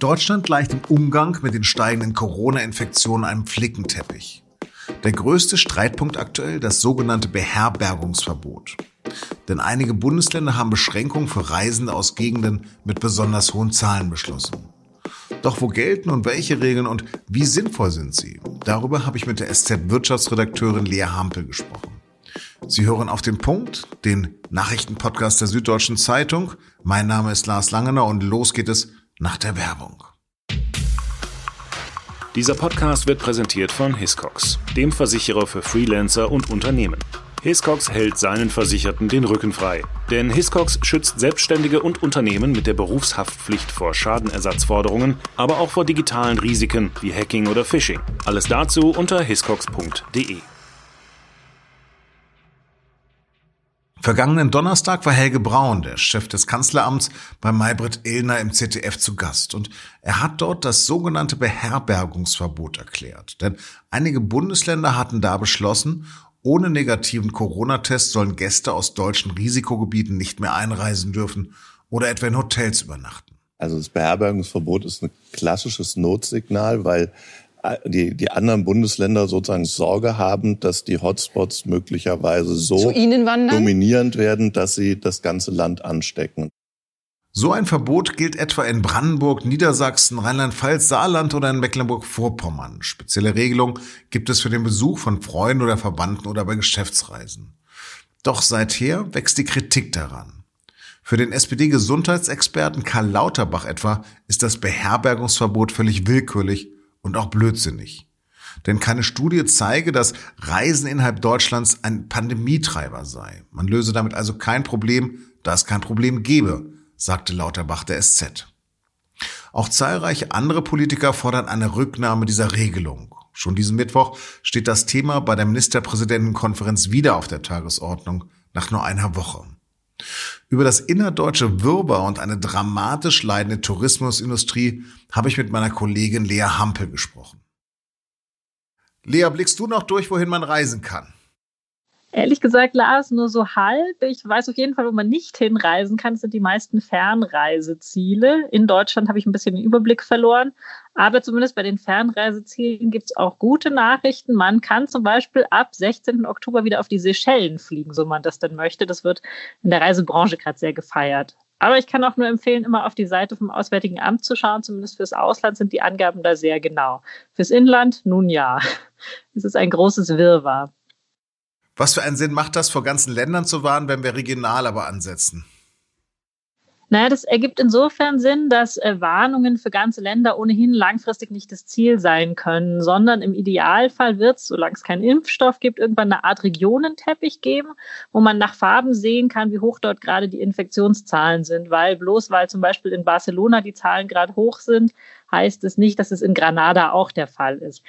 Deutschland gleicht im Umgang mit den steigenden Corona-Infektionen einem Flickenteppich. Der größte Streitpunkt aktuell das sogenannte Beherbergungsverbot. Denn einige Bundesländer haben Beschränkungen für Reisende aus Gegenden mit besonders hohen Zahlen beschlossen. Doch wo gelten und welche Regeln und wie sinnvoll sind sie? Darüber habe ich mit der SZ-Wirtschaftsredakteurin Lea Hampel gesprochen. Sie hören auf den Punkt, den Nachrichtenpodcast der Süddeutschen Zeitung. Mein Name ist Lars Langener und los geht es nach der Werbung. Dieser Podcast wird präsentiert von Hiscox, dem Versicherer für Freelancer und Unternehmen. Hiscox hält seinen Versicherten den Rücken frei. Denn Hiscox schützt Selbstständige und Unternehmen mit der Berufshaftpflicht vor Schadenersatzforderungen, aber auch vor digitalen Risiken wie Hacking oder Phishing. Alles dazu unter hiscox.de. Vergangenen Donnerstag war Helge Braun, der Chef des Kanzleramts, bei Maybrit Illner im ZDF zu Gast und er hat dort das sogenannte Beherbergungsverbot erklärt. Denn einige Bundesländer hatten da beschlossen, ohne negativen Corona-Test sollen Gäste aus deutschen Risikogebieten nicht mehr einreisen dürfen oder etwa in Hotels übernachten. Also das Beherbergungsverbot ist ein klassisches Notsignal, weil die, die anderen Bundesländer sozusagen Sorge haben, dass die Hotspots möglicherweise so dominierend werden, dass sie das ganze Land anstecken. So ein Verbot gilt etwa in Brandenburg, Niedersachsen, Rheinland-Pfalz, Saarland oder in Mecklenburg-Vorpommern. Spezielle Regelungen gibt es für den Besuch von Freunden oder Verwandten oder bei Geschäftsreisen. Doch seither wächst die Kritik daran. Für den SPD-Gesundheitsexperten Karl Lauterbach etwa ist das Beherbergungsverbot völlig willkürlich und auch blödsinnig. Denn keine Studie zeige, dass Reisen innerhalb Deutschlands ein Pandemietreiber sei. Man löse damit also kein Problem, da es kein Problem gebe sagte Lauterbach der SZ. Auch zahlreiche andere Politiker fordern eine Rücknahme dieser Regelung. Schon diesen Mittwoch steht das Thema bei der Ministerpräsidentenkonferenz wieder auf der Tagesordnung, nach nur einer Woche. Über das innerdeutsche Wirrwarr und eine dramatisch leidende Tourismusindustrie habe ich mit meiner Kollegin Lea Hampel gesprochen. Lea, blickst du noch durch, wohin man reisen kann? Ehrlich gesagt, Lars, nur so halb. Ich weiß auf jeden Fall, wo man nicht hinreisen kann. Das sind die meisten Fernreiseziele. In Deutschland habe ich ein bisschen den Überblick verloren. Aber zumindest bei den Fernreisezielen gibt es auch gute Nachrichten. Man kann zum Beispiel ab 16. Oktober wieder auf die Seychellen fliegen, so man das denn möchte. Das wird in der Reisebranche gerade sehr gefeiert. Aber ich kann auch nur empfehlen, immer auf die Seite vom Auswärtigen Amt zu schauen. Zumindest fürs Ausland sind die Angaben da sehr genau. Fürs Inland, nun ja. Es ist ein großes Wirrwarr. Was für einen Sinn macht das, vor ganzen Ländern zu warnen, wenn wir regional aber ansetzen? Naja, das ergibt insofern Sinn, dass äh, Warnungen für ganze Länder ohnehin langfristig nicht das Ziel sein können, sondern im Idealfall wird es, solange es keinen Impfstoff gibt, irgendwann eine Art Regionenteppich geben, wo man nach Farben sehen kann, wie hoch dort gerade die Infektionszahlen sind. Weil bloß weil zum Beispiel in Barcelona die Zahlen gerade hoch sind, heißt es nicht, dass es in Granada auch der Fall ist.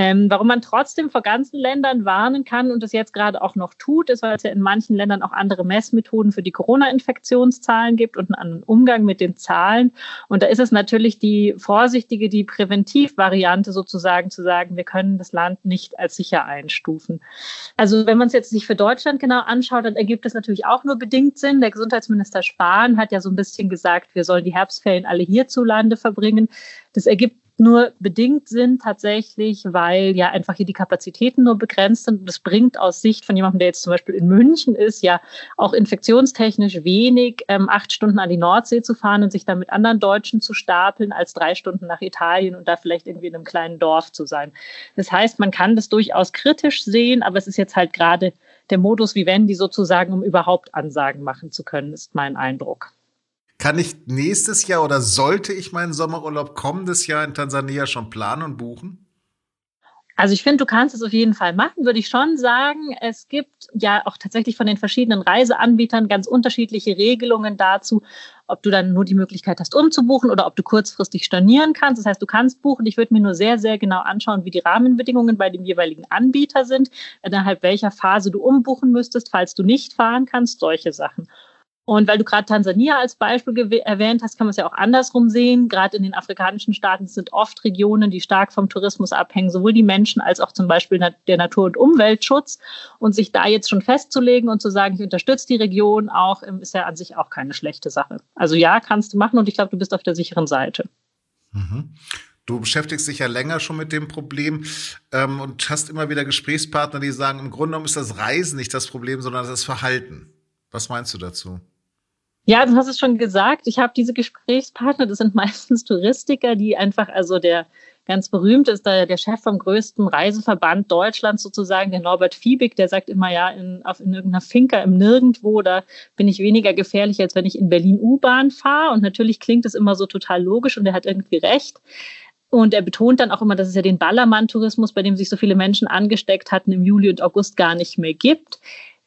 Ähm, warum man trotzdem vor ganzen Ländern warnen kann und das jetzt gerade auch noch tut, ist, weil es ja in manchen Ländern auch andere Messmethoden für die Corona-Infektionszahlen gibt und einen anderen Umgang mit den Zahlen. Und da ist es natürlich die vorsichtige, die Präventivvariante sozusagen zu sagen, wir können das Land nicht als sicher einstufen. Also wenn man es jetzt sich für Deutschland genau anschaut, dann ergibt es natürlich auch nur bedingt Sinn. Der Gesundheitsminister Spahn hat ja so ein bisschen gesagt, wir sollen die Herbstferien alle hierzulande verbringen. Das ergibt nur bedingt sind tatsächlich, weil ja einfach hier die Kapazitäten nur begrenzt sind. Und das bringt aus Sicht von jemandem, der jetzt zum Beispiel in München ist, ja auch infektionstechnisch wenig, ähm, acht Stunden an die Nordsee zu fahren und sich dann mit anderen Deutschen zu stapeln, als drei Stunden nach Italien und da vielleicht irgendwie in einem kleinen Dorf zu sein. Das heißt, man kann das durchaus kritisch sehen, aber es ist jetzt halt gerade der Modus wie wenn die sozusagen, um überhaupt Ansagen machen zu können, ist mein Eindruck. Kann ich nächstes Jahr oder sollte ich meinen Sommerurlaub kommendes Jahr in Tansania schon planen und buchen? Also ich finde, du kannst es auf jeden Fall machen, würde ich schon sagen. Es gibt ja auch tatsächlich von den verschiedenen Reiseanbietern ganz unterschiedliche Regelungen dazu, ob du dann nur die Möglichkeit hast, umzubuchen oder ob du kurzfristig stornieren kannst. Das heißt, du kannst buchen. Ich würde mir nur sehr, sehr genau anschauen, wie die Rahmenbedingungen bei dem jeweiligen Anbieter sind, innerhalb welcher Phase du umbuchen müsstest, falls du nicht fahren kannst, solche Sachen. Und weil du gerade Tansania als Beispiel erwähnt hast, kann man es ja auch andersrum sehen. Gerade in den afrikanischen Staaten sind oft Regionen, die stark vom Tourismus abhängen, sowohl die Menschen als auch zum Beispiel der Natur- und Umweltschutz. Und sich da jetzt schon festzulegen und zu sagen, ich unterstütze die Region auch, ist ja an sich auch keine schlechte Sache. Also ja, kannst du machen und ich glaube, du bist auf der sicheren Seite. Mhm. Du beschäftigst dich ja länger schon mit dem Problem ähm, und hast immer wieder Gesprächspartner, die sagen, im Grunde genommen ist das Reisen nicht das Problem, sondern das Verhalten. Was meinst du dazu? Ja, du hast es schon gesagt. Ich habe diese Gesprächspartner, das sind meistens Touristiker, die einfach, also der ganz berühmt ist der, der Chef vom größten Reiseverband Deutschlands sozusagen, der Norbert Fiebig, der sagt immer, ja, in, auf, in irgendeiner Finca im Nirgendwo, da bin ich weniger gefährlich, als wenn ich in Berlin U-Bahn fahre. Und natürlich klingt es immer so total logisch und er hat irgendwie recht. Und er betont dann auch immer, dass es ja den Ballermann-Tourismus, bei dem sich so viele Menschen angesteckt hatten, im Juli und August gar nicht mehr gibt.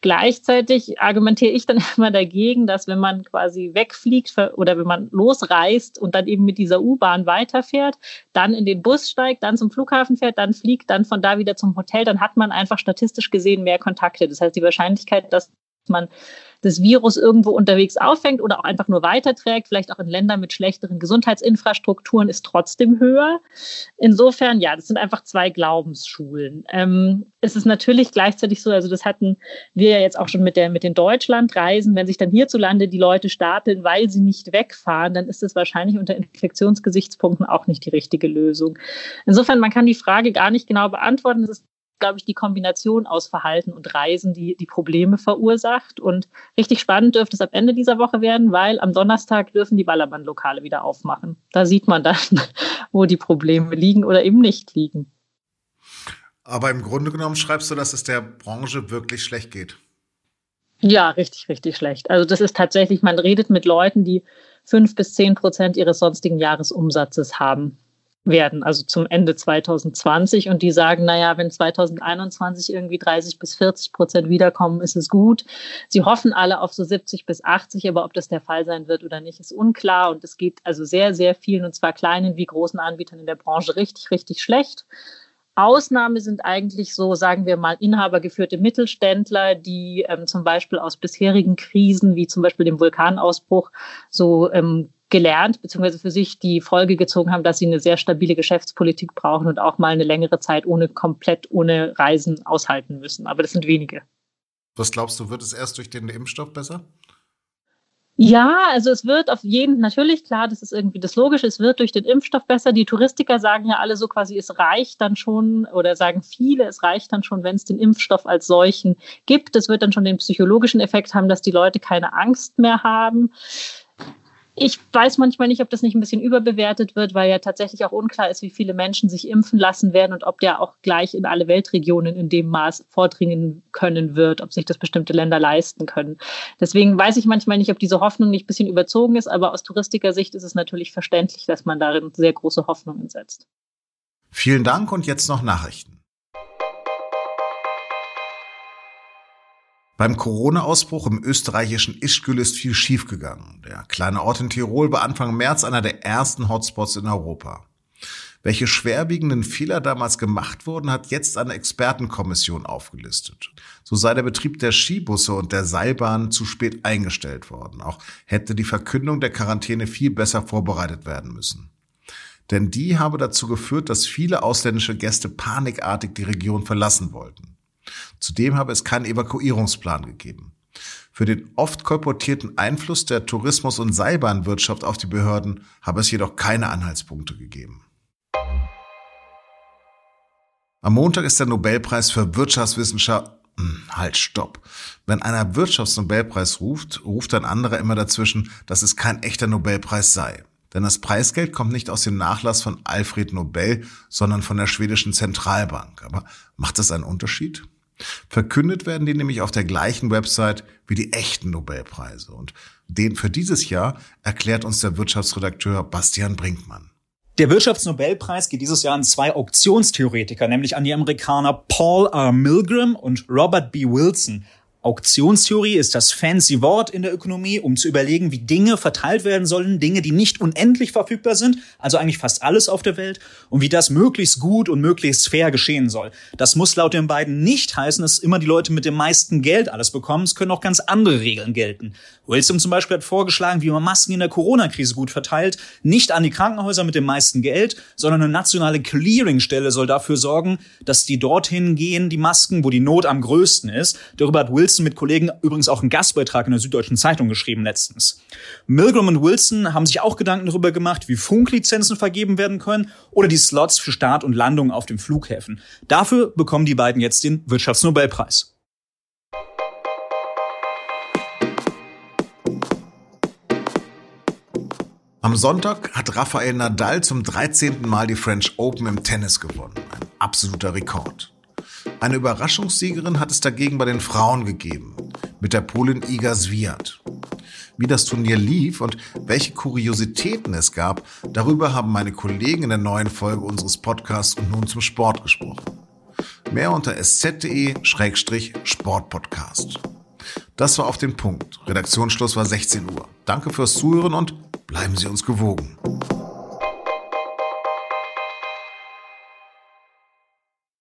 Gleichzeitig argumentiere ich dann immer dagegen, dass wenn man quasi wegfliegt oder wenn man losreist und dann eben mit dieser U-Bahn weiterfährt, dann in den Bus steigt, dann zum Flughafen fährt, dann fliegt, dann von da wieder zum Hotel, dann hat man einfach statistisch gesehen mehr Kontakte. Das heißt, die Wahrscheinlichkeit, dass man das Virus irgendwo unterwegs auffängt oder auch einfach nur weiterträgt, vielleicht auch in Ländern mit schlechteren Gesundheitsinfrastrukturen, ist trotzdem höher. Insofern, ja, das sind einfach zwei Glaubensschulen. Ähm, es ist natürlich gleichzeitig so, also das hatten wir ja jetzt auch schon mit, der, mit den Deutschlandreisen, wenn sich dann hierzulande die Leute stapeln, weil sie nicht wegfahren, dann ist es wahrscheinlich unter Infektionsgesichtspunkten auch nicht die richtige Lösung. Insofern, man kann die Frage gar nicht genau beantworten. Es ist glaube ich, die Kombination aus Verhalten und Reisen, die die Probleme verursacht. Und richtig spannend dürfte es ab Ende dieser Woche werden, weil am Donnerstag dürfen die Ballermann-Lokale wieder aufmachen. Da sieht man dann, wo die Probleme liegen oder eben nicht liegen. Aber im Grunde genommen schreibst du, dass es der Branche wirklich schlecht geht. Ja, richtig, richtig schlecht. Also das ist tatsächlich, man redet mit Leuten, die fünf bis zehn Prozent ihres sonstigen Jahresumsatzes haben werden, also zum Ende 2020. Und die sagen, naja, wenn 2021 irgendwie 30 bis 40 Prozent wiederkommen, ist es gut. Sie hoffen alle auf so 70 bis 80, aber ob das der Fall sein wird oder nicht, ist unklar. Und es geht also sehr, sehr vielen, und zwar kleinen wie großen Anbietern in der Branche richtig, richtig schlecht. Ausnahme sind eigentlich so, sagen wir mal, inhabergeführte Mittelständler, die ähm, zum Beispiel aus bisherigen Krisen, wie zum Beispiel dem Vulkanausbruch, so ähm, gelernt, beziehungsweise für sich die Folge gezogen haben, dass sie eine sehr stabile Geschäftspolitik brauchen und auch mal eine längere Zeit ohne komplett ohne Reisen aushalten müssen. Aber das sind wenige. Was glaubst du, wird es erst durch den Impfstoff besser? Ja, also es wird auf jeden, natürlich klar, das ist irgendwie das Logische, es wird durch den Impfstoff besser. Die Touristiker sagen ja alle so quasi, es reicht dann schon, oder sagen viele, es reicht dann schon, wenn es den Impfstoff als solchen gibt. Es wird dann schon den psychologischen Effekt haben, dass die Leute keine Angst mehr haben ich weiß manchmal nicht, ob das nicht ein bisschen überbewertet wird, weil ja tatsächlich auch unklar ist, wie viele Menschen sich impfen lassen werden und ob der auch gleich in alle Weltregionen in dem Maß vordringen können wird, ob sich das bestimmte Länder leisten können. Deswegen weiß ich manchmal nicht, ob diese Hoffnung nicht ein bisschen überzogen ist, aber aus Touristikersicht ist es natürlich verständlich, dass man darin sehr große Hoffnungen setzt. Vielen Dank und jetzt noch Nachrichten. Beim Corona-Ausbruch im österreichischen Ischgl ist viel schiefgegangen. Der kleine Ort in Tirol war Anfang März einer der ersten Hotspots in Europa. Welche schwerwiegenden Fehler damals gemacht wurden, hat jetzt eine Expertenkommission aufgelistet. So sei der Betrieb der Skibusse und der Seilbahn zu spät eingestellt worden. Auch hätte die Verkündung der Quarantäne viel besser vorbereitet werden müssen. Denn die habe dazu geführt, dass viele ausländische Gäste panikartig die Region verlassen wollten. Zudem habe es keinen Evakuierungsplan gegeben. Für den oft kolportierten Einfluss der Tourismus- und Seilbahnwirtschaft auf die Behörden habe es jedoch keine Anhaltspunkte gegeben. Am Montag ist der Nobelpreis für Wirtschaftswissenschaft hm, Halt, stopp. Wenn einer Wirtschaftsnobelpreis ruft, ruft ein anderer immer dazwischen, dass es kein echter Nobelpreis sei. Denn das Preisgeld kommt nicht aus dem Nachlass von Alfred Nobel, sondern von der schwedischen Zentralbank. Aber macht das einen Unterschied? Verkündet werden die nämlich auf der gleichen Website wie die echten Nobelpreise. Und den für dieses Jahr erklärt uns der Wirtschaftsredakteur Bastian Brinkmann. Der Wirtschaftsnobelpreis geht dieses Jahr an zwei Auktionstheoretiker, nämlich an die Amerikaner Paul R. Milgram und Robert B. Wilson. Auktionstheorie ist das fancy Wort in der Ökonomie, um zu überlegen, wie Dinge verteilt werden sollen, Dinge, die nicht unendlich verfügbar sind, also eigentlich fast alles auf der Welt, und wie das möglichst gut und möglichst fair geschehen soll. Das muss laut den beiden nicht heißen, dass immer die Leute mit dem meisten Geld alles bekommen. Es können auch ganz andere Regeln gelten. Wilson zum Beispiel hat vorgeschlagen, wie man Masken in der Corona-Krise gut verteilt, nicht an die Krankenhäuser mit dem meisten Geld, sondern eine nationale Clearingstelle soll dafür sorgen, dass die dorthin gehen, die Masken, wo die Not am größten ist. Darüber hat Wilson Wilson mit Kollegen übrigens auch einen Gastbeitrag in der Süddeutschen Zeitung geschrieben letztens. Milgram und Wilson haben sich auch Gedanken darüber gemacht, wie Funklizenzen vergeben werden können oder die Slots für Start und Landung auf den Flughäfen. Dafür bekommen die beiden jetzt den Wirtschaftsnobelpreis. Am Sonntag hat Rafael Nadal zum 13. Mal die French Open im Tennis gewonnen. Ein absoluter Rekord. Eine Überraschungssiegerin hat es dagegen bei den Frauen gegeben, mit der Polin Iga Swiat. Wie das Turnier lief und welche Kuriositäten es gab, darüber haben meine Kollegen in der neuen Folge unseres Podcasts und nun zum Sport gesprochen. Mehr unter sz.de-sportpodcast. Das war auf den Punkt. Redaktionsschluss war 16 Uhr. Danke fürs Zuhören und Bleiben Sie uns gewogen.